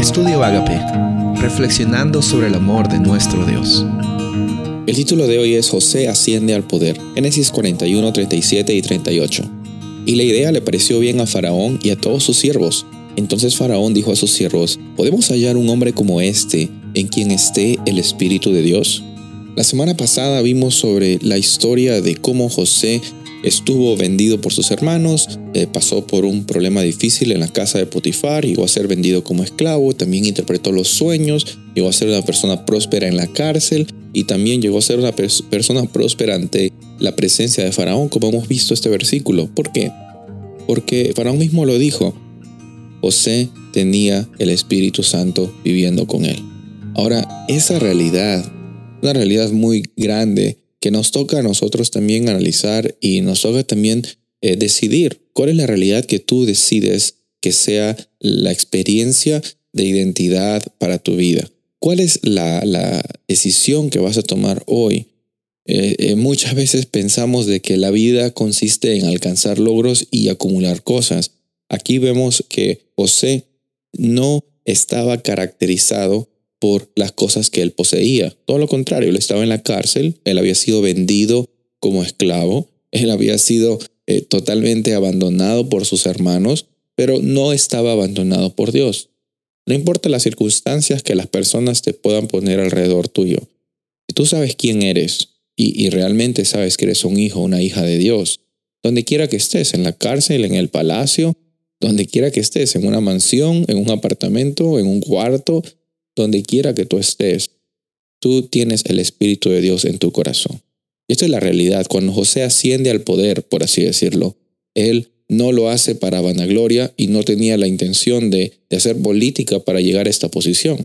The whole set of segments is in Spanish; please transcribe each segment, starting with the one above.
Estudio Agape, reflexionando sobre el amor de nuestro Dios. El título de hoy es José asciende al poder, Génesis 41, 37 y 38. Y la idea le pareció bien a Faraón y a todos sus siervos. Entonces Faraón dijo a sus siervos, ¿podemos hallar un hombre como este en quien esté el Espíritu de Dios? La semana pasada vimos sobre la historia de cómo José estuvo vendido por sus hermanos, eh, pasó por un problema difícil en la casa de Potifar, llegó a ser vendido como esclavo, también interpretó los sueños, llegó a ser una persona próspera en la cárcel y también llegó a ser una persona próspera ante la presencia de Faraón, como hemos visto este versículo. ¿Por qué? Porque Faraón mismo lo dijo, José tenía el Espíritu Santo viviendo con él. Ahora, esa realidad, una realidad muy grande, que nos toca a nosotros también analizar y nos toca también eh, decidir cuál es la realidad que tú decides que sea la experiencia de identidad para tu vida. ¿Cuál es la, decisión que vas a tomar hoy? Eh, eh, muchas veces pensamos de que la vida consiste en alcanzar logros y acumular cosas. Aquí vemos que José no estaba caracterizado por las cosas que él poseía. Todo lo contrario, él estaba en la cárcel, él había sido vendido como esclavo, él había sido eh, totalmente abandonado por sus hermanos, pero no estaba abandonado por Dios. No importa las circunstancias que las personas te puedan poner alrededor tuyo. Si tú sabes quién eres y, y realmente sabes que eres un hijo, una hija de Dios, donde quiera que estés, en la cárcel, en el palacio, donde quiera que estés, en una mansión, en un apartamento, en un cuarto, donde quiera que tú estés, tú tienes el Espíritu de Dios en tu corazón. Y esta es la realidad. Cuando José asciende al poder, por así decirlo, él no lo hace para vanagloria y no tenía la intención de, de hacer política para llegar a esta posición.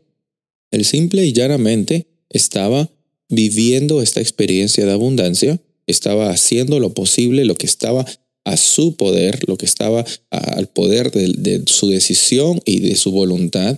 Él simple y llanamente estaba viviendo esta experiencia de abundancia, estaba haciendo lo posible, lo que estaba a su poder, lo que estaba al poder de, de, su decisión y de su voluntad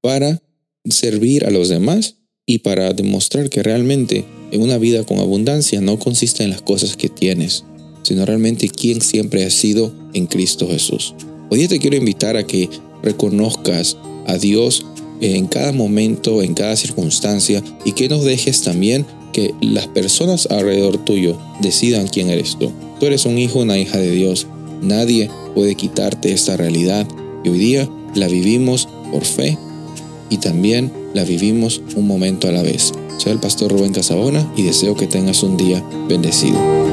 para servir a los demás y para demostrar que realmente en una vida con abundancia no consiste en las cosas que tienes, sino realmente quién siempre has sido en Cristo Jesús. Hoy te quiero invitar a que reconozcas a Dios en cada momento, en cada circunstancia y que nos dejes también que las personas alrededor tuyo decidan quién eres tú. Tú eres un hijo, una hija de Dios. Nadie puede quitarte esta realidad y hoy día la vivimos por fe y también la vivimos un momento a la vez. Soy el pastor Rubén Casabona y deseo que tengas un día bendecido.